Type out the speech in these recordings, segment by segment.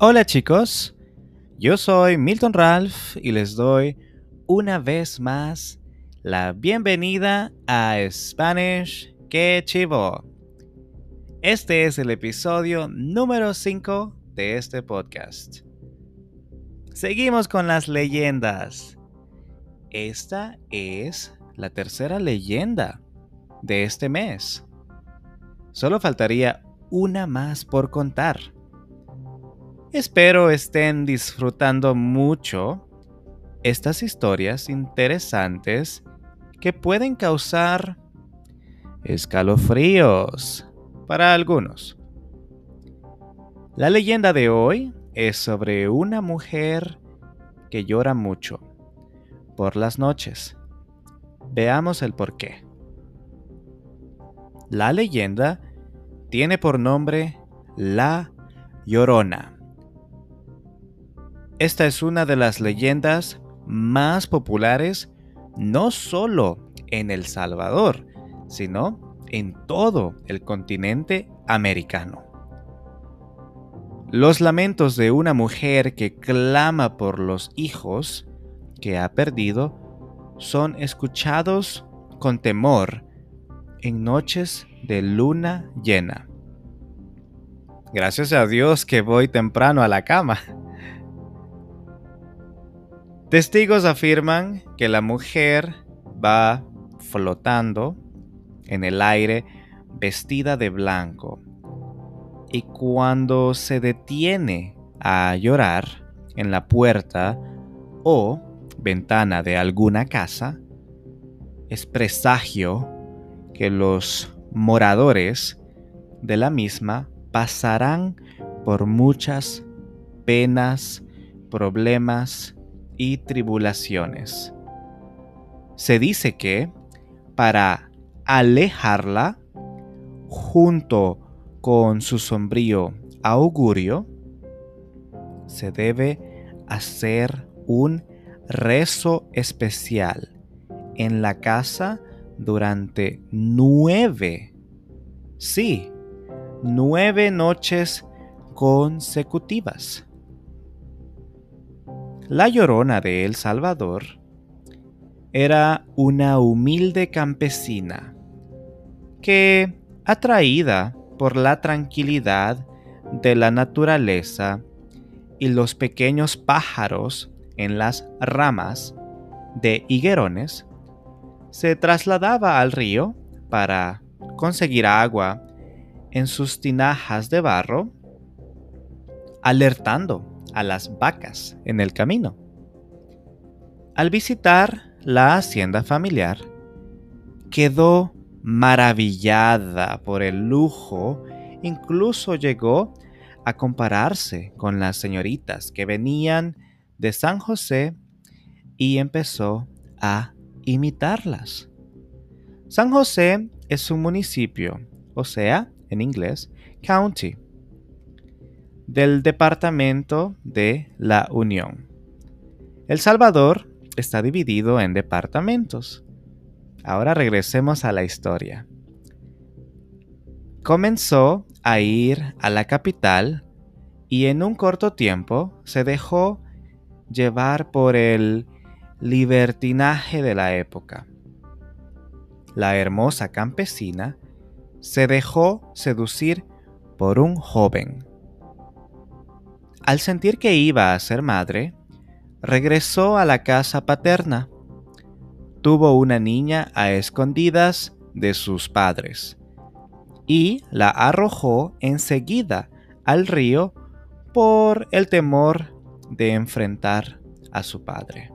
Hola chicos, yo soy Milton Ralph y les doy una vez más la bienvenida a Spanish Que Chivo. Este es el episodio número 5 de este podcast. Seguimos con las leyendas. Esta es la tercera leyenda de este mes. Solo faltaría una más por contar. Espero estén disfrutando mucho estas historias interesantes que pueden causar escalofríos para algunos. La leyenda de hoy es sobre una mujer que llora mucho por las noches. Veamos el porqué. La leyenda tiene por nombre La Llorona. Esta es una de las leyendas más populares no solo en El Salvador, sino en todo el continente americano. Los lamentos de una mujer que clama por los hijos que ha perdido son escuchados con temor en noches de luna llena. Gracias a Dios que voy temprano a la cama. Testigos afirman que la mujer va flotando en el aire vestida de blanco. Y cuando se detiene a llorar en la puerta o ventana de alguna casa, es presagio que los moradores de la misma pasarán por muchas penas, problemas y tribulaciones. Se dice que para alejarla, junto con su sombrío augurio, se debe hacer un rezo especial en la casa durante nueve, sí, nueve noches consecutivas. La Llorona de El Salvador era una humilde campesina que, atraída por la tranquilidad de la naturaleza y los pequeños pájaros en las ramas de higuerones, se trasladaba al río para conseguir agua en sus tinajas de barro, alertando a las vacas en el camino. Al visitar la hacienda familiar, quedó maravillada por el lujo, incluso llegó a compararse con las señoritas que venían de San José y empezó a imitarlas. San José es un municipio, o sea, en inglés, county, del Departamento de la Unión. El Salvador está dividido en departamentos. Ahora regresemos a la historia. Comenzó a ir a la capital y en un corto tiempo se dejó llevar por el libertinaje de la época. La hermosa campesina se dejó seducir por un joven al sentir que iba a ser madre, regresó a la casa paterna. Tuvo una niña a escondidas de sus padres y la arrojó enseguida al río por el temor de enfrentar a su padre.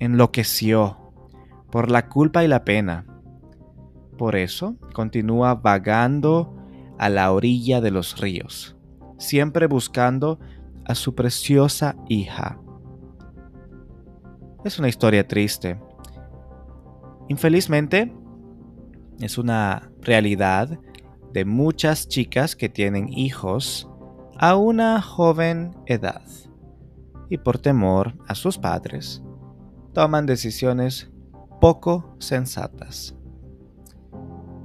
Enloqueció por la culpa y la pena. Por eso continúa vagando a la orilla de los ríos siempre buscando a su preciosa hija. Es una historia triste. Infelizmente, es una realidad de muchas chicas que tienen hijos a una joven edad y por temor a sus padres toman decisiones poco sensatas.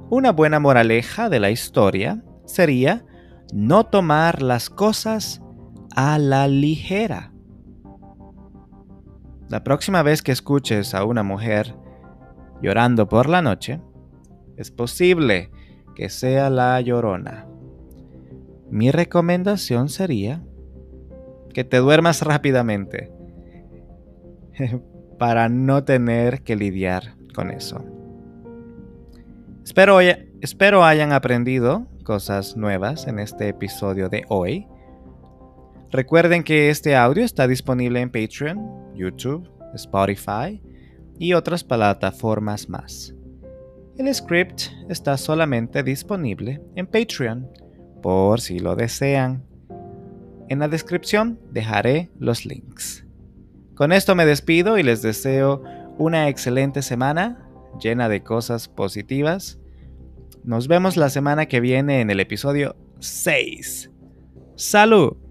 Una buena moraleja de la historia sería no tomar las cosas a la ligera. La próxima vez que escuches a una mujer llorando por la noche, es posible que sea la llorona. Mi recomendación sería que te duermas rápidamente para no tener que lidiar con eso. Espero, espero hayan aprendido cosas nuevas en este episodio de hoy. Recuerden que este audio está disponible en Patreon, YouTube, Spotify y otras plataformas más. El script está solamente disponible en Patreon, por si lo desean. En la descripción dejaré los links. Con esto me despido y les deseo una excelente semana llena de cosas positivas. Nos vemos la semana que viene en el episodio 6. ¡Salud!